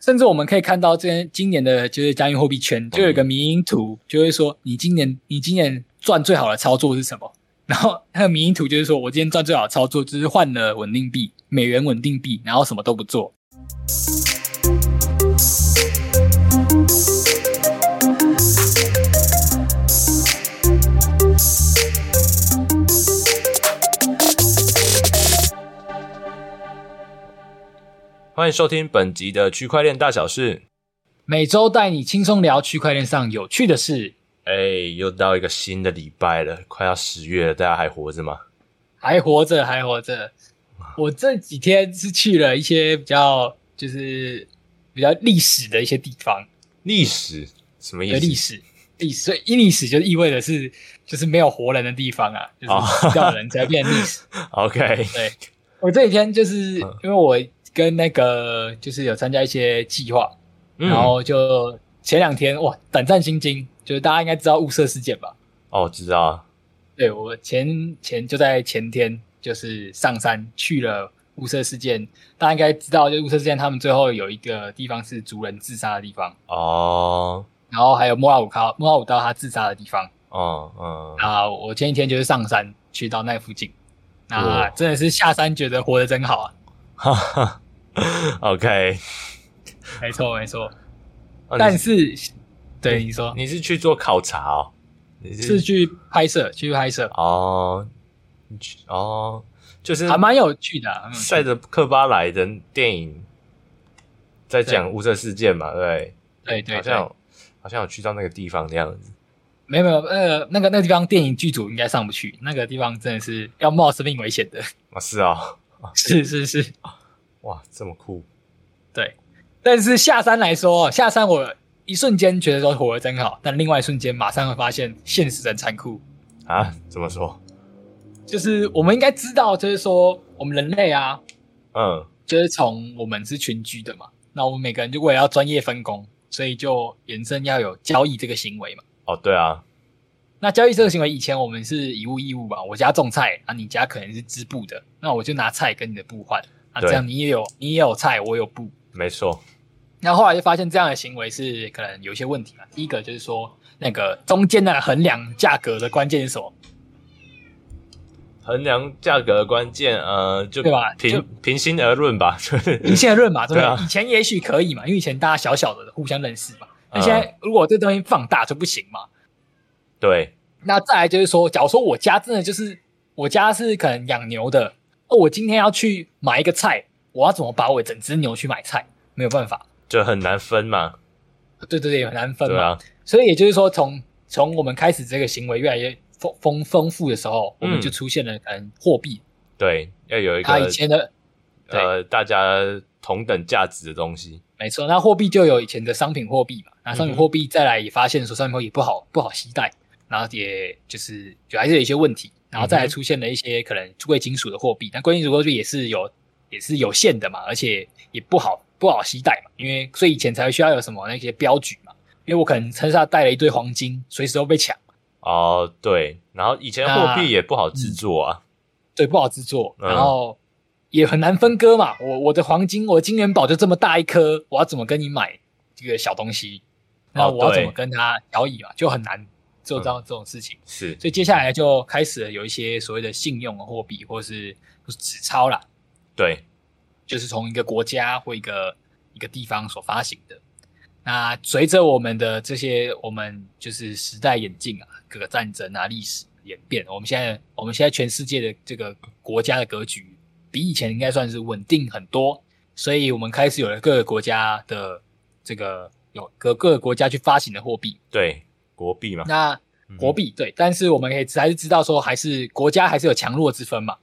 甚至我们可以看到，这今年的就是加密货币圈就有个迷因图，就会说你今年你今年赚最好的操作是什么？然后那个迷因图就是说我今天赚最好的操作就是换了稳定币，美元稳定币，然后什么都不做。欢迎收听本集的区块链大小事，每周带你轻松聊区块链上有趣的事。哎，又到一个新的礼拜了，快要十月了，大家还活着吗？还活着，还活着。我这几天是去了一些比较，就是比较历史的一些地方。历史什么意思？历史，历史，所以历史就意味着是就是没有活人的地方啊，就是死掉人才变历史。OK，对，我这几天就是因为我。跟那个就是有参加一些计划，嗯、然后就前两天哇，胆战心惊，就是大家应该知道雾社事件吧？哦，知道啊。对，我前前就在前天就是上山去了雾社事件，大家应该知道，就雾社事件他们最后有一个地方是族人自杀的地方。哦，然后还有莫拉武卡莫拉武刀他自杀的地方。哦嗯。啊，我前一天就是上山去到那附近，那真的是下山觉得活得真好啊，哈哈。OK，没错没错，但是，对你说，你是去做考察哦？你是，是去拍摄，去拍摄。哦，哦，就是还蛮有趣的，啊，赛德克巴莱的电影，在讲雾社事件嘛，对对？对，好像好像有去到那个地方的样子，没有没有，呃，那个那个地方电影剧组应该上不去，那个地方真的是要冒生命危险的。啊，是 啊，是是是。哇，这么酷！对，但是下山来说，下山我一瞬间觉得说活得真好，但另外一瞬间马上会发现现实很残酷啊！怎么说？就是我们应该知道，就是说我们人类啊，嗯，就是从我们是群居的嘛，那我们每个人就为了要专业分工，所以就衍生要有交易这个行为嘛。哦，对啊，那交易这个行为以前我们是以物易物吧，我家种菜，啊，你家可能是织布的，那我就拿菜跟你的布换。啊，这样你也有你也有菜，我有布，没错。那后后来就发现这样的行为是可能有一些问题嘛。第一个就是说，那个中间的衡量价格的关键是什么？衡量价格的关键，呃，就对吧？平平心而论吧，平心而论嘛，对不对？以前也许可以嘛，因为以前大家小小的互相认识嘛。那现在如果这东西放大就不行嘛。对。那再来就是说，假如说我家真的就是我家是可能养牛的。哦，我今天要去买一个菜，我要怎么把我整只牛去买菜？没有办法，就很难分嘛。对对对，很难分嘛。对啊，所以也就是说，从从我们开始这个行为越来越丰丰丰富的时候，嗯、我们就出现了可能货币。对，要有一个他以前的呃大家同等价值的东西。没错，那货币就有以前的商品货币嘛。那商品货币再来也发现说商品货币不好不好携带，然后也就是就还是有一些问题。然后再来出现了一些可能贵金属的货币，但贵金属货币也是有也是有限的嘛，而且也不好不好携带嘛，因为所以以前才需要有什么那些镖局嘛，因为我可能身上带了一堆黄金，随时都被抢。哦，对，然后以前货币也不好制作啊，对，不好制作，然后也很难分割嘛。我我的黄金，我的金元宝就这么大一颗，我要怎么跟你买这个小东西？那我要怎么跟他交易嘛？就很难。做到这种事情、嗯、是，所以接下来就开始了有一些所谓的信用货币，或是或是纸钞啦。对，就是从一个国家或一个一个地方所发行的。那随着我们的这些，我们就是时代演进啊，各个战争啊，历史演变，我们现在我们现在全世界的这个国家的格局比以前应该算是稳定很多。所以我们开始有了各个国家的这个有各各个国家去发行的货币。对。国币嘛，那国币对，但是我们可以还是知道说，还是国家还是有强弱之分嘛。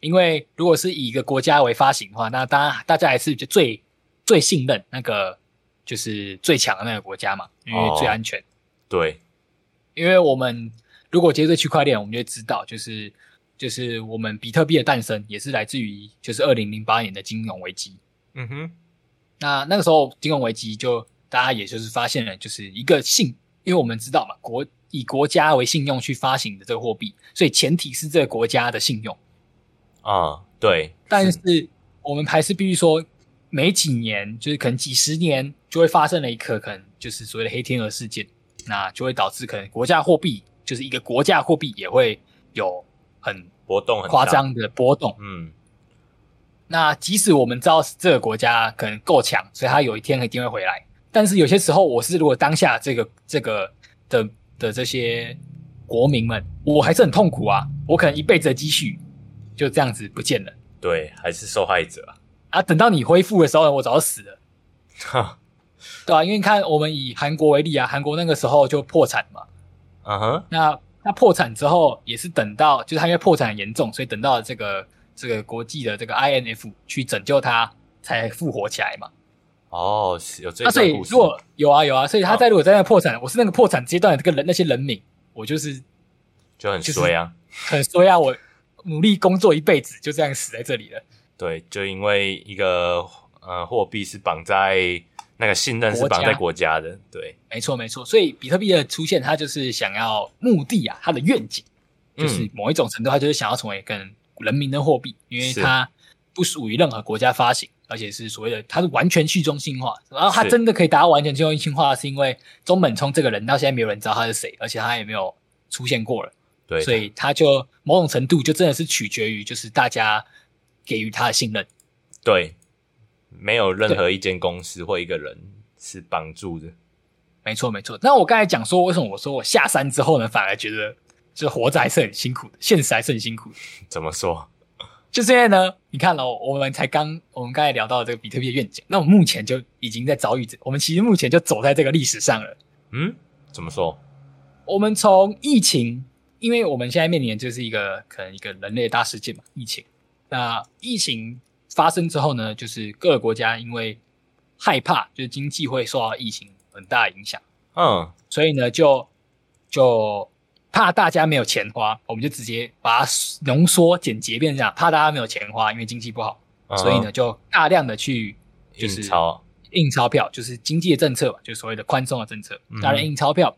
因为如果是以一个国家为发行的话，那当然大家还是就最最信任那个就是最强的那个国家嘛，因为最安全。哦、对，因为我们如果接着区块链，我们就知道，就是就是我们比特币的诞生也是来自于就是二零零八年的金融危机。嗯哼，那那个时候金融危机就大家也就是发现了，就是一个信。因为我们知道嘛，国以国家为信用去发行的这个货币，所以前提是这个国家的信用啊，对。但是我们还是必须说，每几年，就是可能几十年，就会发生了一个可能就是所谓的黑天鹅事件，那就会导致可能国家货币，就是一个国家货币也会有很波动、很夸张的波动。嗯，那即使我们知道这个国家可能够强，所以它有一天一定会回来，但是有些时候，我是如果当下这个这个的的这些国民们，我还是很痛苦啊，我可能一辈子的积蓄就这样子不见了。对，还是受害者啊。啊，等到你恢复的时候，我早就死了。哈，对啊，因为你看，我们以韩国为例啊，韩国那个时候就破产嘛。嗯哼。那那破产之后，也是等到，就是他因为破产很严重，所以等到这个这个国际的这个 INF 去拯救他，才复活起来嘛。哦，有这个故事。那所以如果有啊有啊，所以他在如果在那破产，哦、我是那个破产阶段的这个人那些人民，我就是就很衰啊，很衰啊，我努力工作一辈子，就这样死在这里了。对，就因为一个呃货币是绑在那个信任是绑在国家。的，对，没错没错。所以比特币的出现，它就是想要目的啊，它的愿景就是某一种程度，它就是想要成为一个人民的货币，因为它不属于任何国家发行，而且是所谓的他是完全去中心化。然后他真的可以达到完全去中心化，是因为中本聪这个人到现在没有人知道他是谁，而且他也没有出现过了。对，所以他就某种程度就真的是取决于就是大家。给予他的信任，对，没有任何一间公司或一个人是帮助的。没错，没错。那我刚才讲说，为什么我说我下山之后呢，反而觉得就是活着还是很辛苦的，现实还是很辛苦的。怎么说？就是因为呢，你看了，我们才刚我们刚才聊到这个比特币的愿景，那我们目前就已经在遭遇着，我们其实目前就走在这个历史上了。嗯，怎么说？我们从疫情，因为我们现在面临的就是一个可能一个人类的大事件嘛，疫情。那疫情发生之后呢，就是各个国家因为害怕，就是经济会受到疫情很大的影响，嗯，所以呢，就就怕大家没有钱花，我们就直接把它浓缩简洁变成这样，怕大家没有钱花，因为经济不好，嗯、所以呢，就大量的去就是印钞，印钞票，就是经济的政策嘛，就是所谓的宽松的政策，大量印钞票。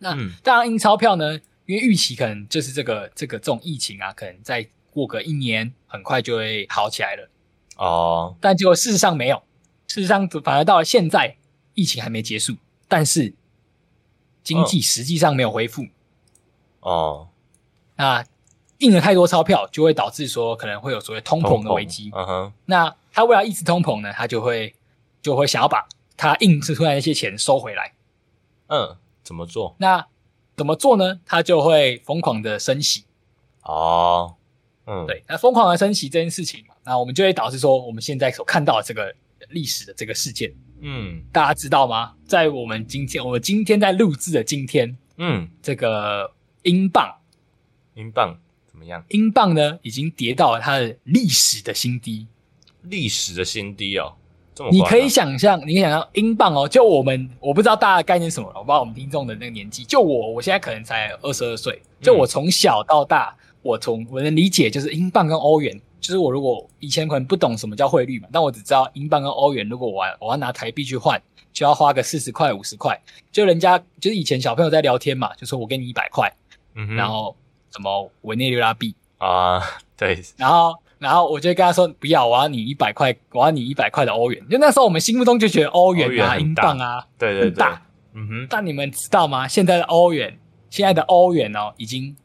嗯、那大量印钞票呢，因为预期可能就是这个这个这种疫情啊，可能再。过个一年，很快就会好起来了。哦，但结果事实上没有，事实上反而到了现在，疫情还没结束，但是经济实际上没有恢复。哦，那印了太多钞票，就会导致说可能会有所谓通膨的危机。嗯哼，那他为了抑制通膨呢，他就会就会想要把他印制出来那些钱收回来。嗯，怎么做？那怎么做呢？他就会疯狂的升息。哦。嗯，对，那疯狂的升息这件事情嘛，那我们就会导致说，我们现在所看到的这个历史的这个事件，嗯，大家知道吗？在我们今天，我们今天在录制的今天，嗯，这个英镑，英镑怎么样？英镑呢，已经跌到了它的历史的新低，历史的新低哦，你可以想象，你可以想象英镑哦，就我们，我不知道大家的概念是什么了，我不知道我们听众的那个年纪，就我，我现在可能才二十二岁，就我从小到大。嗯我从我能理解就是英镑跟欧元，就是我如果以前可能不懂什么叫汇率嘛，但我只知道英镑跟欧元，如果我要我要拿台币去换，就要花个四十块五十块。就人家就是以前小朋友在聊天嘛，就说我给你一百块，然后什么委内瑞拉币啊，对，然后然后我就跟他说不要，我要你一百块，我要你一百块的欧元。就那时候我们心目中就觉得欧元啊、英镑啊，对对对，大，嗯哼。但你们知道吗？现在的欧元，现在的欧元哦，已经。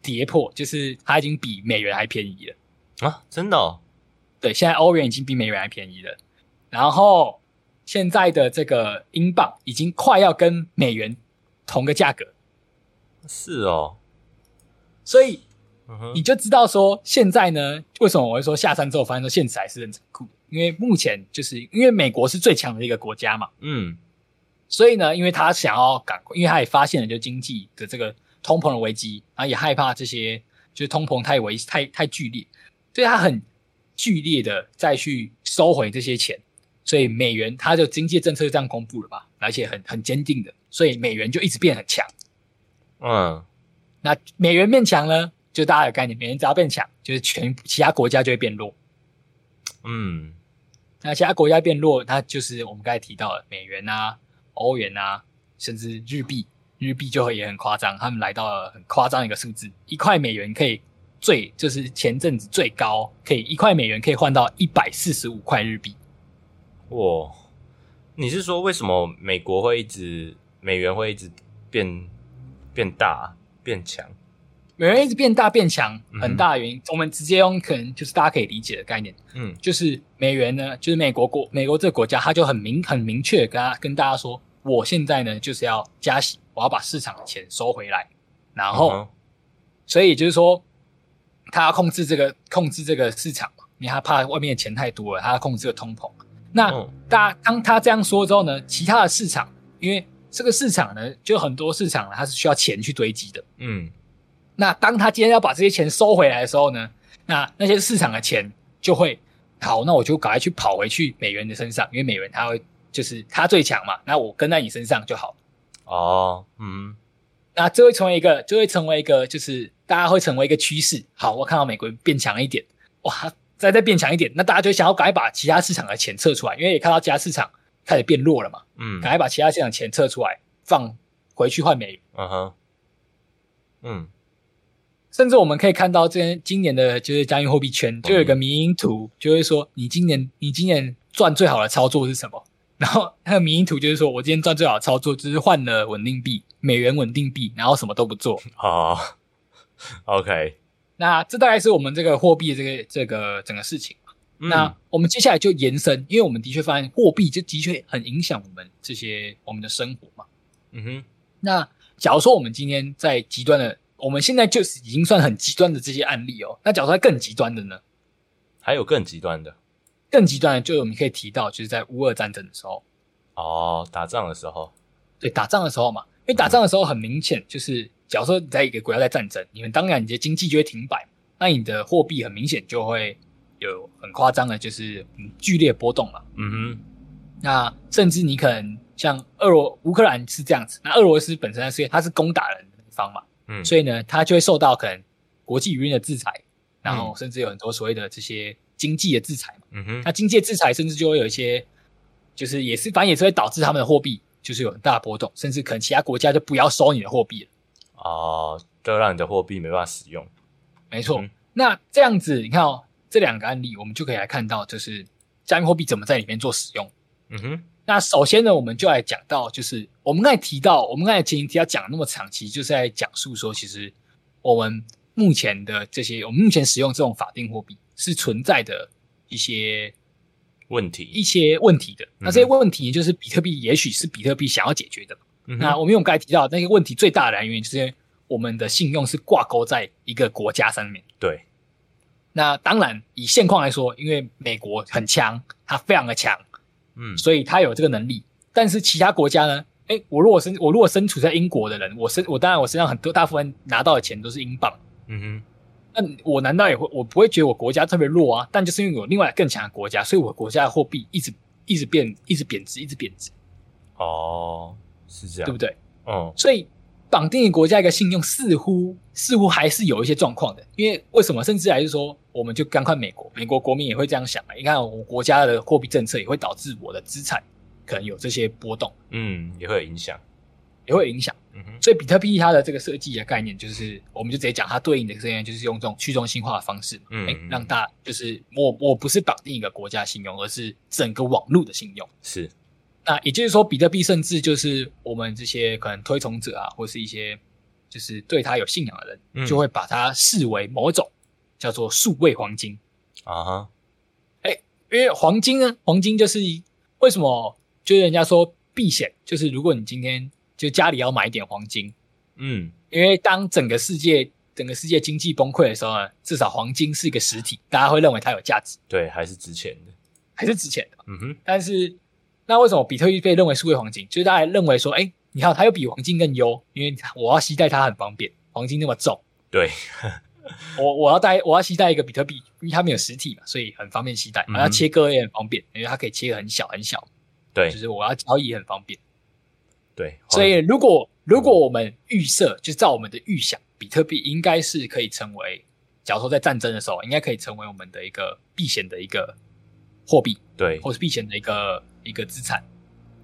跌破，就是它已经比美元还便宜了啊！真的哦，对，现在欧元已经比美元还便宜了。然后现在的这个英镑已经快要跟美元同个价格。是哦，所以你就知道说现在呢，为什么我会说下山之后发现说现实还是很残酷？因为目前就是因为美国是最强的一个国家嘛，嗯，所以呢，因为他想要赶，因为他也发现了就经济的这个。通膨的危机，然后也害怕这些，就是通膨太危太太剧烈，所以他很剧烈的再去收回这些钱，所以美元它的经济政策就这样公布了吧，而且很很坚定的，所以美元就一直变很强。嗯，那美元变强呢，就大家有概念，美元只要变强，就是全其他国家就会变弱。嗯，那其他国家变弱，它就是我们刚才提到的美元啊、欧元啊，甚至日币。日币就会也很夸张，他们来到了很夸张一个数字，一块美元可以最就是前阵子最高，可以一块美元可以换到一百四十五块日币。哇，你是说为什么美国会一直美元会一直变变大变强？美元一直变大变强，很大的原因，嗯、我们直接用可能就是大家可以理解的概念，嗯，就是美元呢，就是美国国美国这个国家，它就很明很明确跟他跟大家说，我现在呢就是要加息，我要把市场的钱收回来，然后，嗯、所以就是说，他要控制这个控制这个市场嘛，因为他怕外面的钱太多了，他要控制这个通膨。那、嗯、大家当他这样说之后呢，其他的市场，因为这个市场呢，就很多市场呢，它是需要钱去堆积的，嗯。那当他今天要把这些钱收回来的时候呢，那那些市场的钱就会好，那我就赶快去跑回去美元的身上，因为美元它会就是它最强嘛，那我跟在你身上就好。哦，嗯，那这会成为一个，就会成为一个，就是大家会成为一个趋势。好，我看到美国变强一点，哇，再再变强一点，那大家就想要赶快把其他市场的钱撤出来，因为也看到其他市场开始变弱了嘛，嗯，赶快把其他市场钱撤出来，放回去换美元。嗯哼，嗯。甚至我们可以看到，这今年的就是加密货币圈，就有一个迷因图，就会说你今年你今年赚最好的操作是什么？然后那个迷因图就是说我今天赚最好的操作就是换了稳定币，美元稳定币，然后什么都不做。哦，OK，那这大概是我们这个货币的这个这个整个事情。嗯、那我们接下来就延伸，因为我们的确发现货币就的确很影响我们这些我们的生活嘛。嗯哼，那假如说我们今天在极端的。我们现在就是已经算很极端的这些案例哦。那假如说更极端的呢？还有更极端的，更极端的，就我们可以提到，就是在乌俄战争的时候。哦，打仗的时候。对，打仗的时候嘛，因为打仗的时候很明显，就是假如说你在一个国家在战争，你们当然你的经济就会停摆，那你的货币很明显就会有很夸张的，就是剧烈波动嘛。嗯哼。那甚至你可能像俄罗乌克兰是这样子，那俄罗斯本身是它是攻打人的一方嘛。嗯，所以呢，它就会受到可能国际舆论的制裁，然后甚至有很多所谓的这些经济的制裁嘛。嗯哼，那经济的制裁甚至就会有一些，就是也是反正也是会导致他们的货币就是有很大的波动，甚至可能其他国家就不要收你的货币了。哦，就让你的货币没办法使用。没错。嗯、那这样子，你看哦，这两个案例，我们就可以来看到，就是加密货币怎么在里面做使用。嗯哼。那首先呢，我们就来讲到，就是我们刚才提到，我们刚才前提要讲那么长期，就是在讲述说，其实我们目前的这些，我们目前使用这种法定货币是存在的一些问题，一些问题的。那这些问题就是比特币，也许是比特币想要解决的。嗯、那我们用刚才提到那些问题最大的来源，就是我们的信用是挂钩在一个国家上面。对。那当然，以现况来说，因为美国很强，它非常的强。嗯，所以它有这个能力，但是其他国家呢？诶，我如果身我如果身处在英国的人，我身我当然我身上很多大部分拿到的钱都是英镑，嗯哼，那我难道也会我不会觉得我国家特别弱啊？但就是因为有另外更强的国家，所以我国家的货币一直一直变，一直贬值，一直贬值。哦，是这样，对不对？嗯，所以绑定国家一个信用似乎似乎还是有一些状况的，因为为什么？甚至还是说。我们就赶快美国，美国国民也会这样想啊。你看，我国家的货币政策也会导致我的资产可能有这些波动，嗯，也会有影响，也会有影响。嗯哼，所以比特币它的这个设计的概念，就是我们就直接讲它对应的这样，就是用这种去中心化的方式，嗯，欸，让大就是我我不是绑定一个国家信用，而是整个网络的信用。是，那也就是说，比特币甚至就是我们这些可能推崇者啊，或是一些就是对他有信仰的人，嗯，就会把它视为某种。叫做数位黄金啊哈，哎、欸，因为黄金呢，黄金就是为什么？就是人家说避险，就是如果你今天就家里要买一点黄金，嗯，因为当整个世界整个世界经济崩溃的时候呢，至少黄金是一个实体，大家会认为它有价值，对，还是值钱的，还是值钱的，嗯哼。但是那为什么比特币被认为数位黄金？就是大家认为说，哎、欸，你看它又比黄金更优，因为我要携带它很方便，黄金那么重，对。我我要带我要携带一个比特币，因为它没有实体嘛，所以很方便携带。我要切割也很方便，因为它可以切很小很小。对，就是我要交易也很方便。对，所以如果如果我们预设，就是照我们的预想，比特币应该是可以成为，假如说在战争的时候，应该可以成为我们的一个避险的一个货币，对，或是避险的一个一个资产。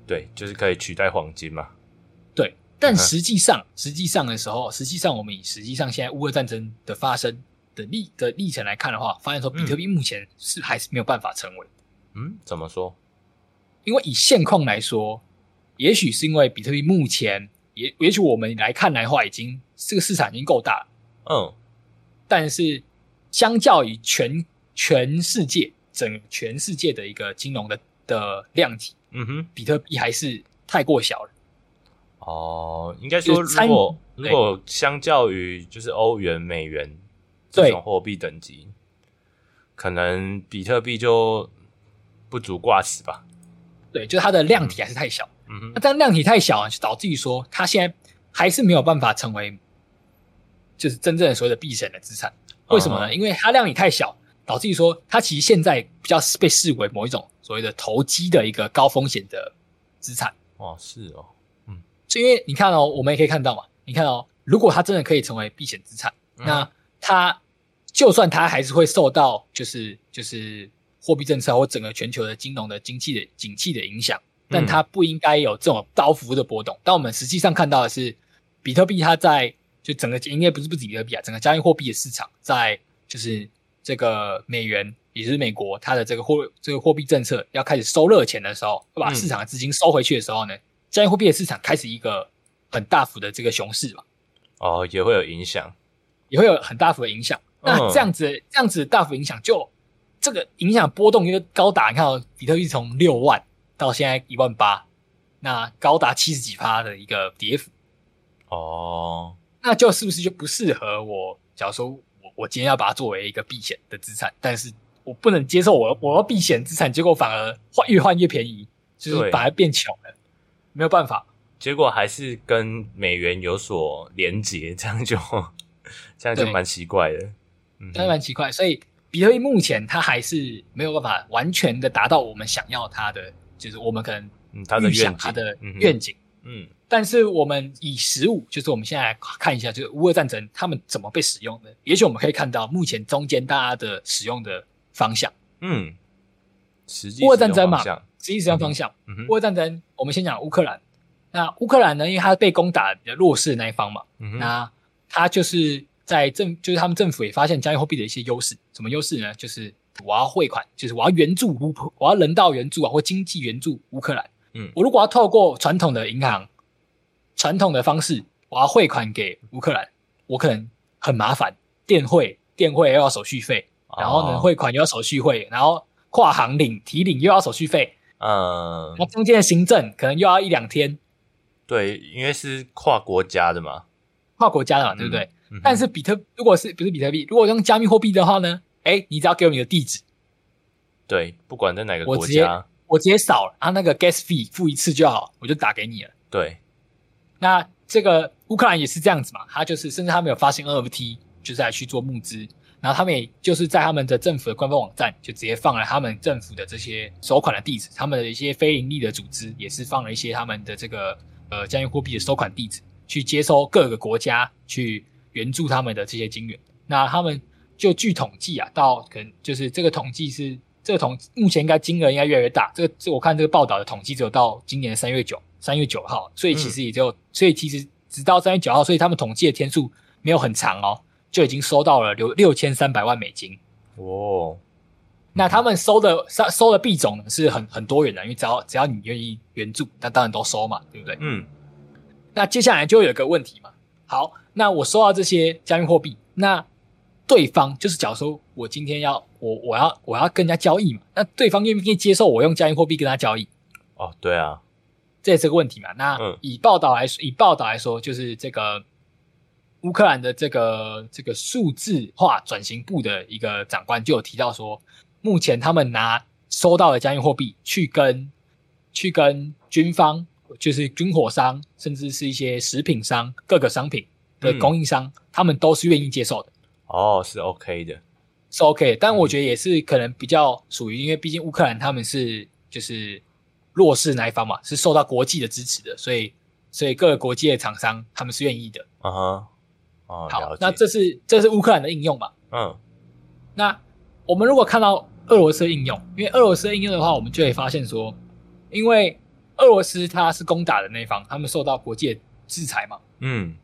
对，就是可以取代黄金嘛。对。但实际上，实际上的时候，实际上我们以实际上现在乌俄战争的发生的历的历程来看的话，发现说比特币目前是还是没有办法成为。嗯，怎么说？因为以现况来说，也许是因为比特币目前也也许我们来看来的话，已经这个市场已经够大了。嗯，但是相较于全全世界整全世界的一个金融的的量级，嗯哼，比特币还是太过小了。哦，应该说，如果如果相较于就是欧元、美元这种货币等级，可能比特币就不足挂齿吧。对，就它的量体还是太小。嗯哼，那但量体太小啊，就导致于说它现在还是没有办法成为就是真正的所谓的避险的资产。为什么呢？嗯、因为它量体太小，导致于说它其实现在比较被视为某一种所谓的投机的一个高风险的资产。哦，是哦。嗯就因为你看哦，我们也可以看到嘛。你看哦，如果它真的可以成为避险资产，嗯、那它就算它还是会受到就是就是货币政策或整个全球的金融的经济的景气的影响，但它不应该有这种大幅的波动。但我们实际上看到的是，比特币它在就整个应该不是不止比特币啊，整个加密货币的市场在就是这个美元，也就是美国它的这个货这个货币政策要开始收热钱的时候，会把市场的资金收回去的时候呢？加密货币的市场开始一个很大幅的这个熊市嘛？哦，也会有影响，也会有很大幅的影响。那这样子，这样子大幅影响，就这个影响波动又高达，你看哦，比特币从六万到现在一万八，那高达七十几趴的一个跌幅。哦，那就是不是就不适合我？假如说我我今天要把它作为一个避险的资产，但是我不能接受我我要避险资产，结果反而换越换越便宜，就是反而变穷了。没有办法，结果还是跟美元有所连结，这样就这样就蛮奇怪的，嗯，真的蛮奇怪。所以比特币目前它还是没有办法完全的达到我们想要它的，就是我们可能它的愿景它的愿景，嗯。但是我们以实物，就是我们现在来看一下，就是乌俄战争他们怎么被使用的，也许我们可以看到目前中间大家的使用的方向，嗯，实际乌俄战争嘛。实际上方向，乌、嗯、俄战争，我们先讲乌克兰。那乌克兰呢？因为它被攻打的弱势的那一方嘛，嗯、那它就是在政，就是他们政府也发现加密货币的一些优势。什么优势呢？就是我要汇款，就是我要援助乌，我要人道援助啊，或经济援助乌克兰。嗯，我如果要透过传统的银行、传统的方式，我要汇款给乌克兰，我可能很麻烦，电汇电汇又要手续费，然后呢，汇款又要手续费，然后跨行领提领又要手续费。嗯，那中间的行政可能又要一两天。对，因为是跨国家的嘛，跨国家的嘛，对不对？嗯嗯、但是比特如果是不是比特币，如果用加密货币的话呢？哎，你只要给我你的地址，对，不管在哪个国家，我直接扫了，然后那个 gas fee 付一次就好，我就打给你了。对，那这个乌克兰也是这样子嘛，他就是甚至他们有发行 NFT，就是来去做募资。然后他们也就是在他们的政府的官方网站，就直接放了他们政府的这些收款的地址，他们的一些非盈利的组织也是放了一些他们的这个呃加密货币的收款地址，去接收各个国家去援助他们的这些金援。那他们就据统计啊，到可能就是这个统计是这个统目前应该金额应该越来越大。这个这我看这个报道的统计只有到今年三月九三月九号，所以其实也就、嗯、所以其实直到三月九号，所以他们统计的天数没有很长哦。就已经收到了六六千三百万美金哦，那他们收的收收的币种呢是很很多元的，因为只要只要你愿意援助，那当然都收嘛，对不对？嗯。那接下来就有一个问题嘛，好，那我收到这些加密货币，那对方就是假如说我今天要我我要我要跟人家交易嘛，那对方愿不愿意接受我用加密货币跟他交易？哦，对啊，这也是个问题嘛。那以报道来说，以报道来说，就是这个。乌克兰的这个这个数字化转型部的一个长官就有提到说，目前他们拿收到的加密货币去跟去跟军方，就是军火商，甚至是一些食品商、各个商品的供应商，嗯、他们都是愿意接受的。哦，是 OK 的，是 OK。但我觉得也是可能比较属于，因为毕竟乌克兰他们是就是弱势那一方嘛，是受到国际的支持的，所以所以各个国际的厂商他们是愿意的。啊哈。哦，好，那这是这是乌克兰的应用嘛？嗯，那我们如果看到俄罗斯的应用，因为俄罗斯的应用的话，我们就会发现说，因为俄罗斯它是攻打的那一方，他们受到国际的制裁嘛。嗯，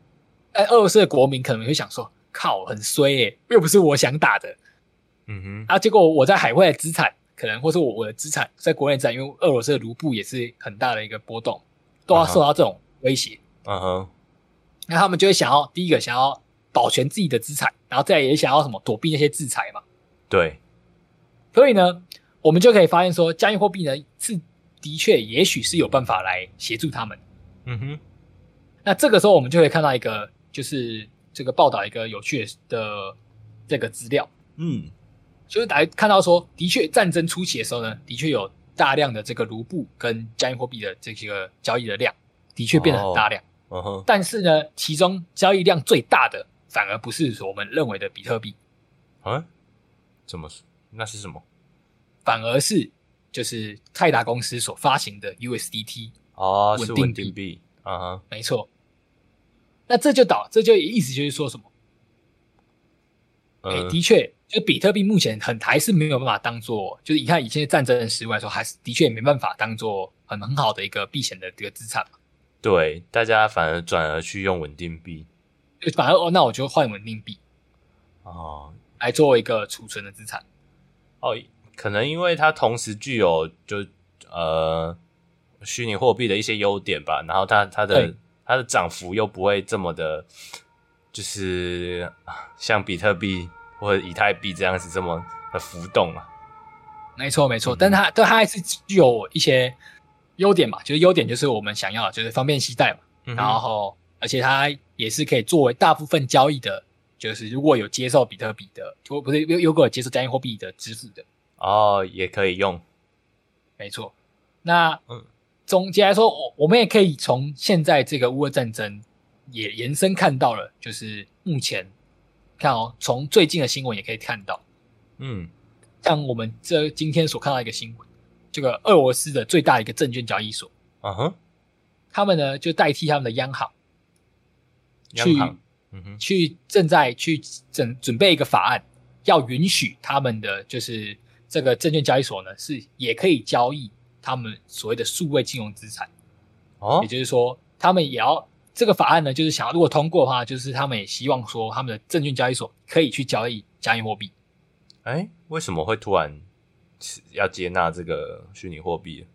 但俄罗斯的国民可能会想说，靠，很衰诶，又不是我想打的。嗯哼，啊，结果我在海外的资产可能或是我我的资产在国内资产，因为俄罗斯的卢布也是很大的一个波动，都要受到这种威胁。嗯哼，那他们就会想要第一个想要保全自己的资产，然后再也想要什么躲避那些制裁嘛。对，所以呢，我们就可以发现说，加密货币呢是的确也许是有办法来协助他们。嗯哼，那这个时候我们就会看到一个就是这个报道一个有趣的这个资料。嗯。就是来看到说，的确战争初期的时候呢，的确有大量的这个卢布跟加密货币的这个交易的量，的确变得很大量。嗯哼。但是呢，其中交易量最大的反而不是我们认为的比特币。啊？怎么说？那是什么？反而是就是泰达公司所发行的 USDT 哦，稳定币。嗯哼，没错。那这就导，这就意思就是说什么？哎、嗯，的确。就比特币目前很还是没有办法当做，就是你看以前的战争的时代来说，还是的确也没办法当做很很好的一个避险的这个资产嘛。对，大家反而转而去用稳定币，反而哦，那我就换稳定币哦，来作为一个储存的资产。哦，可能因为它同时具有就呃虚拟货币的一些优点吧，然后它它的它的涨幅又不会这么的，就是像比特币。或者以太币这样子这么的浮动啊？没错没错，嗯、但它但它还是具有一些优点嘛，就是优点就是我们想要的就是方便携带嘛，嗯、然后而且它也是可以作为大部分交易的，就是如果有接受比特币的，或不是有有过接受加密货币的支付的哦，也可以用。没错，那嗯，总结来说，我我们也可以从现在这个乌俄战争也延伸看到了，就是目前。看哦，从最近的新闻也可以看到，嗯，像我们这今天所看到一个新闻，这个俄罗斯的最大一个证券交易所，啊哈，他们呢就代替他们的央行，央行，嗯哼，去正在去准准备一个法案，要允许他们的就是这个证券交易所呢是也可以交易他们所谓的数位金融资产，哦，也就是说他们也要。这个法案呢，就是想要如果通过的话，就是他们也希望说，他们的证券交易所可以去交易加密货币。哎，为什么会突然要接纳这个虚拟货币？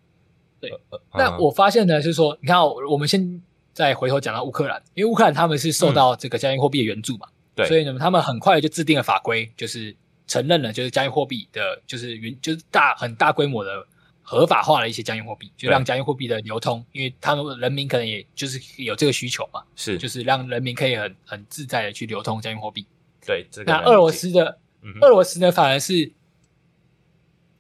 对，那我发现呢，就是说，你看，我们先再回头讲到乌克兰，因为乌克兰他们是受到这个加密货币的援助嘛，对，所以呢，他们很快就制定了法规，就是承认了就是加密货币的，就是云，就是大很大规模的。合法化了一些加密货币，就让加密货币的流通，因为他们人民可能也就是有这个需求嘛，是，就是让人民可以很很自在的去流通加密货币。对，这个。那俄罗斯的，嗯、俄罗斯呢，反而是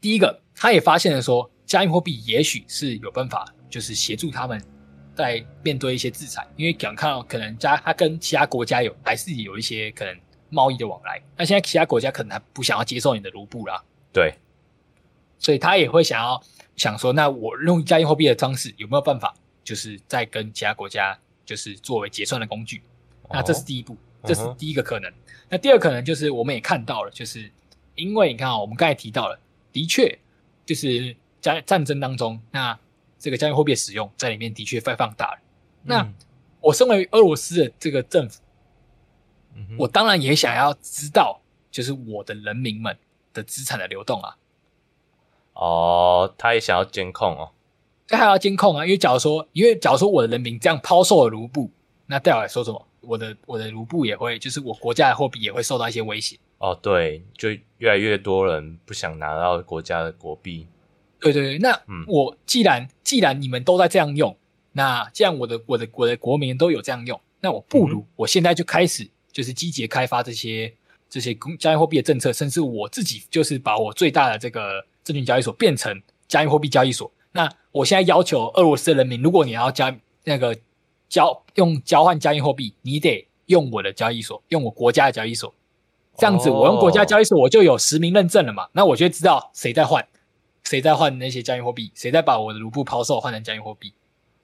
第一个，他也发现了说，加密货币也许是有办法，就是协助他们在面对一些制裁，因为想看到可能加他跟其他国家有还是有一些可能贸易的往来，那现在其他国家可能还不想要接受你的卢布啦，对，所以他也会想要。想说，那我用加密货币的方式有没有办法，就是在跟其他国家，就是作为结算的工具？那这是第一步，这是第一个可能。那第二个可能就是我们也看到了，就是因为你看啊，我们刚才提到了，的确就是在战争当中，那这个加密货币的使用在里面的确被放大了。那我身为俄罗斯的这个政府，我当然也想要知道，就是我的人民们的资产的流动啊。哦，他也想要监控哦，他还要监控啊，因为假如说，因为假如说我的人民这样抛售了卢布，那代表来说什么？我的我的卢布也会，就是我国家的货币也会受到一些威胁。哦，对，就越来越多人不想拿到国家的国币。对对对，那我既然、嗯、既然你们都在这样用，那既然我的我的我的国民都有这样用，那我不如我现在就开始就是积极开发这些这些加密货币的政策，甚至我自己就是把我最大的这个。证券交易所变成加密货币交易所，那我现在要求俄罗斯的人民，如果你要加那个交用交换加密货币，你得用我的交易所，用我国家的交易所，这样子我用国家交易所，我就有实名认证了嘛？那我就知道谁在换，谁在换那些加密货币，谁在把我的卢布抛售换成加密货币。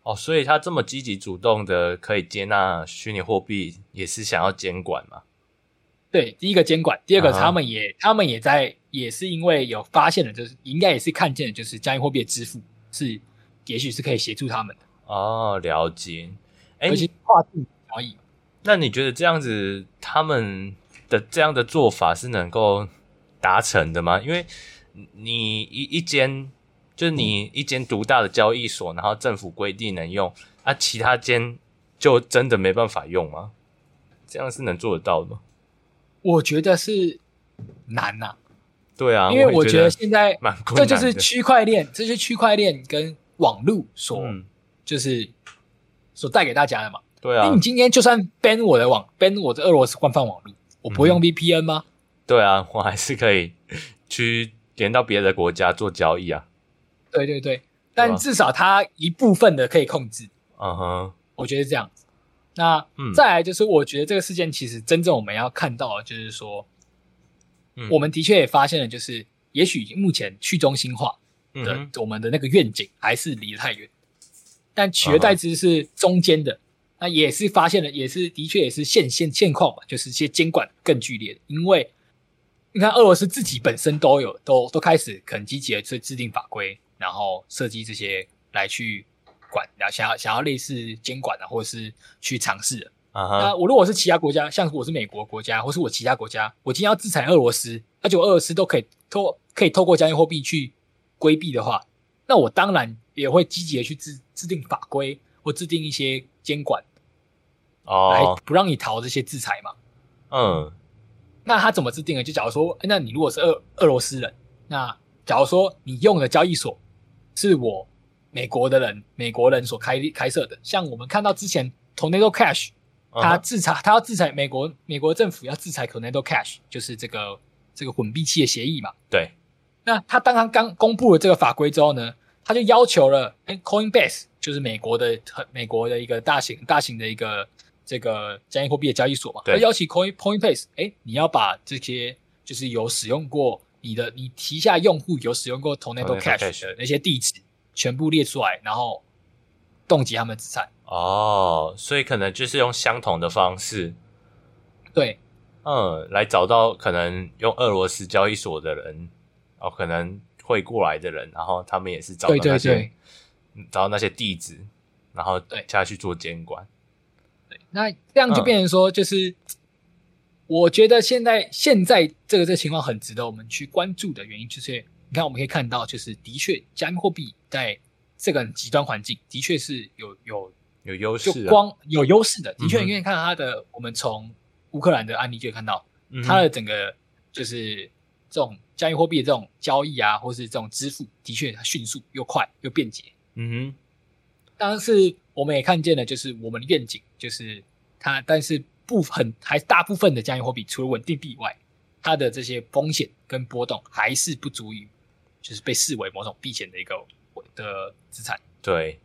哦，所以他这么积极主动的可以接纳虚拟货币，也是想要监管嘛？对，第一个监管，第二个他们也、uh -huh. 他们也在，也是因为有发现了，就是应该也是看见了，就是加密货币的支付是，也许是可以协助他们的。哦，了解。哎，而且跨境交易。那你觉得这样子他们的这样的做法是能够达成的吗？因为你一一间就是你一间独大的交易所，然后政府规定能用，啊，其他间就真的没办法用吗？这样是能做得到的吗？我觉得是难呐、啊。对啊，因为我觉得现在这就是区块链，这是区块链跟网络所、嗯、就是所带给大家的嘛。对啊，因为你今天就算 ban 我的网，ban 我的俄罗斯官方网络，我不会用 VPN 吗、嗯？对啊，我还是可以去连到别的国家做交易啊。对对对，但至少它一部分的可以控制。嗯哼，我觉得这样子。那、嗯、再来就是，我觉得这个事件其实真正我们要看到的就是说。嗯、我们的确也发现了，就是也许目前去中心化的、嗯、我们的那个愿景还是离得太远，但取而代之是中间的，那也是发现了，也是的确也是现现现况吧，就是一些监管更剧烈的，因为你看俄罗斯自己本身都有都都开始很积极的去制定法规，然后设计这些来去管，然后想要想要类似监管啊，或者是去尝试的。啊、uh-huh. 那我如果是其他国家，像我是美国国家，或是我其他国家，我今天要制裁俄罗斯，而且俄罗斯都可以透可以透过加密货币去规避的话，那我当然也会积极的去制制定法规或制定一些监管，哦，来不让你逃这些制裁嘛。嗯，那他怎么制定呢？就假如说，那你如果是俄俄罗斯人，那假如说你用的交易所是我美国的人，美国人所开开设的，像我们看到之前 Tornado Cash。他制裁，他要制裁美国，美国政府要制裁 Tornado Cash，就是这个这个混币器的协议嘛。对。那他当他刚公布了这个法规之后呢，他就要求了，哎，Coinbase 就是美国的美国的一个大型大型的一个这个加密货币的交易所嘛。他要求 Coin Coinbase，哎，你要把这些就是有使用过你的你旗下用户有使用过 Tornado Cash 的那些地址全部列出来，然后冻结他们的资产。哦，所以可能就是用相同的方式，对，嗯，来找到可能用俄罗斯交易所的人，哦，可能会过来的人，然后他们也是找到那些，对对对，找到那些地址，然后对下去做监管。对，那这样就变成说，就是、嗯、我觉得现在现在这个这个情况很值得我们去关注的原因，就是你看我们可以看到，就是的确加密货币在这个极端环境的确是有有。有优势、啊，就光有优势的，的确，你可以看到它的。嗯、我们从乌克兰的案例就可以看到，它的整个就是这种加密货币的这种交易啊，或是这种支付，的确它迅速又快又便捷。嗯哼。但是我们也看见了，就是我们的愿景，就是它，但是部分还大部分的加密货币，除了稳定币以外，它的这些风险跟波动还是不足以，就是被视为某种避险的一个的资产。对。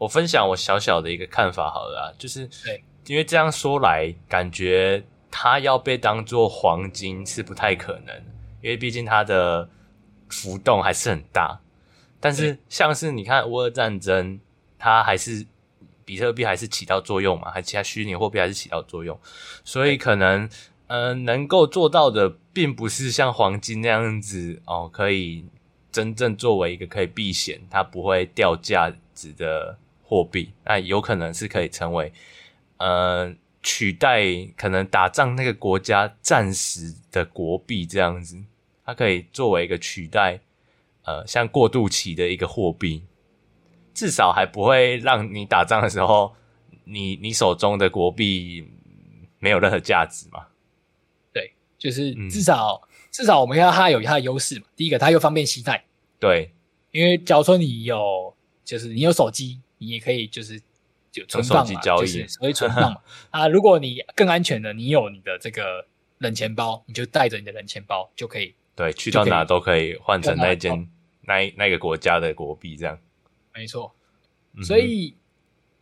我分享我小小的一个看法好了啊，就是对，因为这样说来，感觉它要被当做黄金是不太可能，因为毕竟它的浮动还是很大。但是像是你看乌俄战争，它还是比特币还是起到作用嘛，还其他虚拟货币还是起到作用，所以可能呃能够做到的，并不是像黄金那样子哦，可以真正作为一个可以避险，它不会掉价值的。货币那有可能是可以成为，呃，取代可能打仗那个国家暂时的国币这样子，它可以作为一个取代，呃，像过渡期的一个货币，至少还不会让你打仗的时候，你你手中的国币没有任何价值嘛？对，就是至少、嗯、至少我们要它有它的优势嘛。第一个，它又方便携带，对，因为假如说你有，就是你有手机。你也可以就是就存放嘛，就是可以存放嘛啊。如果你更安全的，你有你的这个冷钱包，你就带着你的冷钱包就可以，对，去到哪都可以换成那间那那个国家的国币这样。没错，所以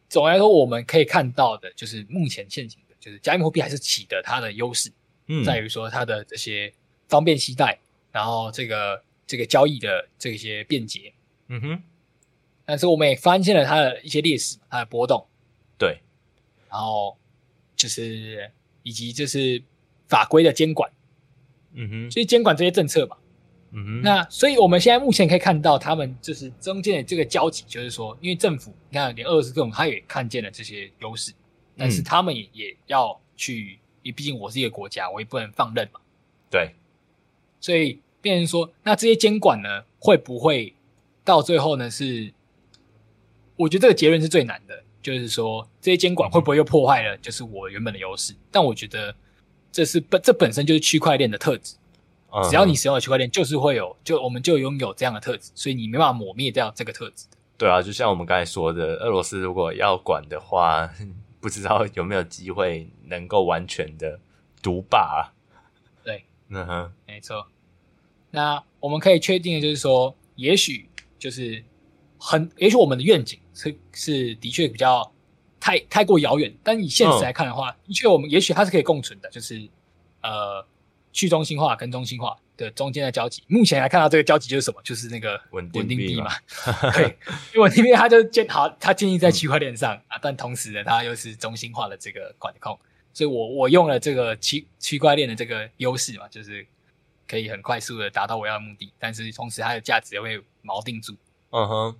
总来说，我们可以看到的就是目前现行的，就是加密货币还是起的它的优势，嗯，在于说它的这些方便携带，然后这个这个交易的这些便捷，嗯哼。但是我们也发现了它的一些劣势，它的波动，对，然后就是以及就是法规的监管，嗯哼，所以监管这些政策嘛，嗯哼，那所以我们现在目前可以看到，他们就是中间的这个交集，就是说，因为政府你看连俄罗斯这种，他也看见了这些优势，但是他们也也要去，因为毕竟我是一个国家，我也不能放任嘛，对，所以。变成说，那这些监管呢，会不会到最后呢？是我觉得这个结论是最难的，就是说这些监管会不会又破坏了，就是我原本的优势？但我觉得这是本这本身就是区块链的特质，只要你使用了区块链，就是会有，就我们就拥有这样的特质，所以你没办法抹灭掉这个特质。对啊，就像我们刚才说的，俄罗斯如果要管的话，不知道有没有机会能够完全的独霸。对，嗯哼，没错。那我们可以确定的就是说，也许就是很，也许我们的愿景是是的确比较太太过遥远，但以现实来看的话，嗯、的确我们也许它是可以共存的，就是呃去中心化跟中心化的中间的交集。目前来看到这个交集就是什么？就是那个稳定币嘛。对，因为稳定币它就建好，它建立在区块链上、嗯、啊，但同时呢，它又是中心化的这个管控，所以我我用了这个区区块链的这个优势嘛，就是。可以很快速的达到我要的目的，但是同时它的价值也会锚定住。嗯哼，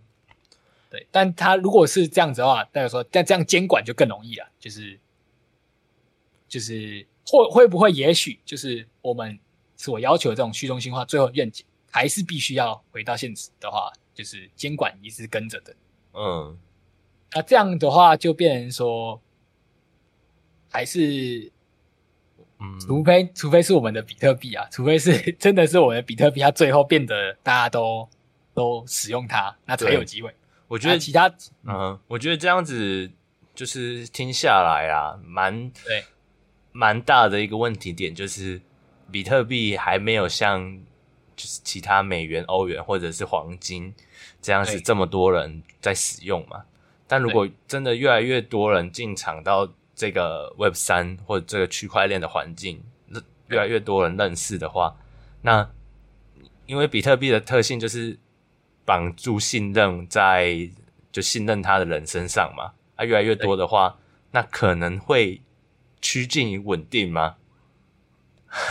对。但他如果是这样子的话，代表说，但这样监管就更容易了。就是就是会会不会，也许就是我们所要求的这种去中心化，最后愿景还是必须要回到现实的话，就是监管一直跟着的。嗯，那这样的话就变成说，还是。嗯，除非除非是我们的比特币啊，除非是 真的是我们的比特币，它最后变得大家都都使用它，那才有机会。我觉得其他，嗯，我觉得这样子就是听下来啊，蛮对，蛮大的一个问题点就是，比特币还没有像就是其他美元、欧元或者是黄金这样子这么多人在使用嘛。但如果真的越来越多人进场到。这个 Web 三或者这个区块链的环境，越来越多人认识的话，那因为比特币的特性就是绑住信任在就信任他的人身上嘛，啊，越来越多的话，那可能会趋近于稳定吗？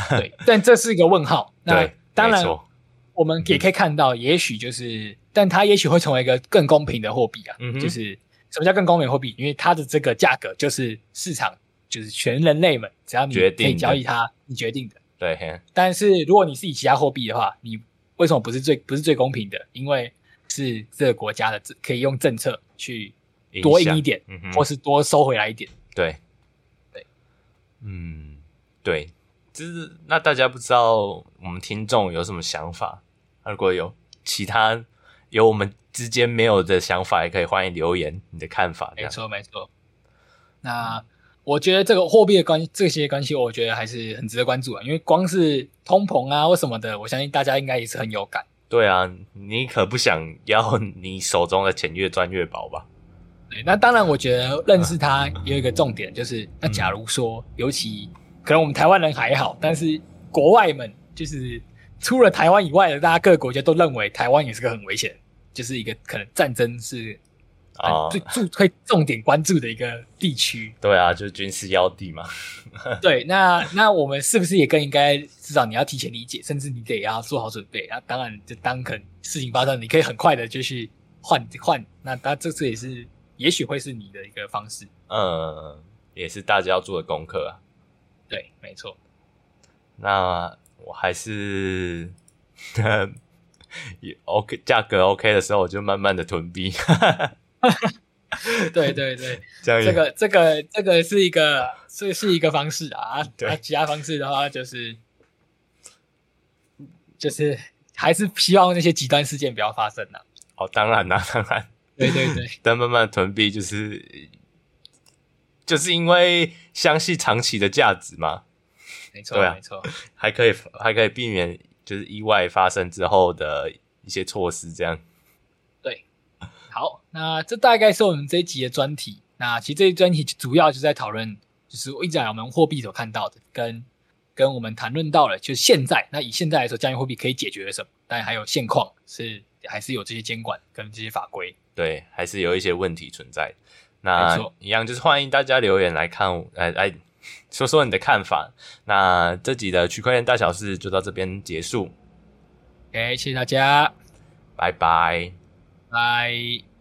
对，但这是一个问号。那当然，我们也可以看到，也许就是，嗯、但它也许会成为一个更公平的货币啊，嗯、就是。什么叫更公平货币？因为它的这个价格就是市场，就是全人类们只要你可以交易它，你决定的。对。但是如果你是以其他货币的话，你为什么不是最不是最公平的？因为是这个国家的可以用政策去多印一点，嗯、或是多收回来一点。对。对。嗯，对。就是那大家不知道我们听众有什么想法？如果有其他有我们。之间没有的想法也可以欢迎留言你的看法。没错没错。那我觉得这个货币的关系，这些关系，我觉得还是很值得关注啊。因为光是通膨啊或什么的，我相信大家应该也是很有感。对啊，你可不想要你手中的钱越赚越薄吧？对，那当然，我觉得认识它有一个重点，就是那假如说，尤其可能我们台湾人还好，但是国外们就是除了台湾以外的，大家各个国家都认为台湾也是个很危险。就是一个可能战争是啊最注会重点关注的一个地区。对啊，就是军事要地嘛。对，那那我们是不是也更应该至少你要提前理解，甚至你得要做好准备啊？当然，就当可能事情发生，你可以很快的就去换换。那那这次也是，也许会是你的一个方式。嗯，也是大家要做的功课啊。对，没错。那我还是。也 OK，价格 OK 的时候，我就慢慢的囤币。对 对对，这，这个这个这个是一个这是一个方式啊。对，其他方式的话就是就是还是希望那些极端事件不要发生啊。哦，当然啦，当然。对对对，但慢慢囤币就是就是因为相信长期的价值嘛。没错，啊、没错，还可以还可以避免。就是意外发生之后的一些措施，这样。对，好，那这大概是我们这一集的专题。那其实这一专题主要就是在讨论，就是我一直讲我们货币所看到的，跟跟我们谈论到了，就是现在。那以现在来说，加密货币可以解决了什么？但还有现况是还是有这些监管跟这些法规。对，还是有一些问题存在。那一样就是欢迎大家留言来看，来来。说说你的看法。那这集的区块链大小事就到这边结束。OK，谢谢大家，拜拜，拜。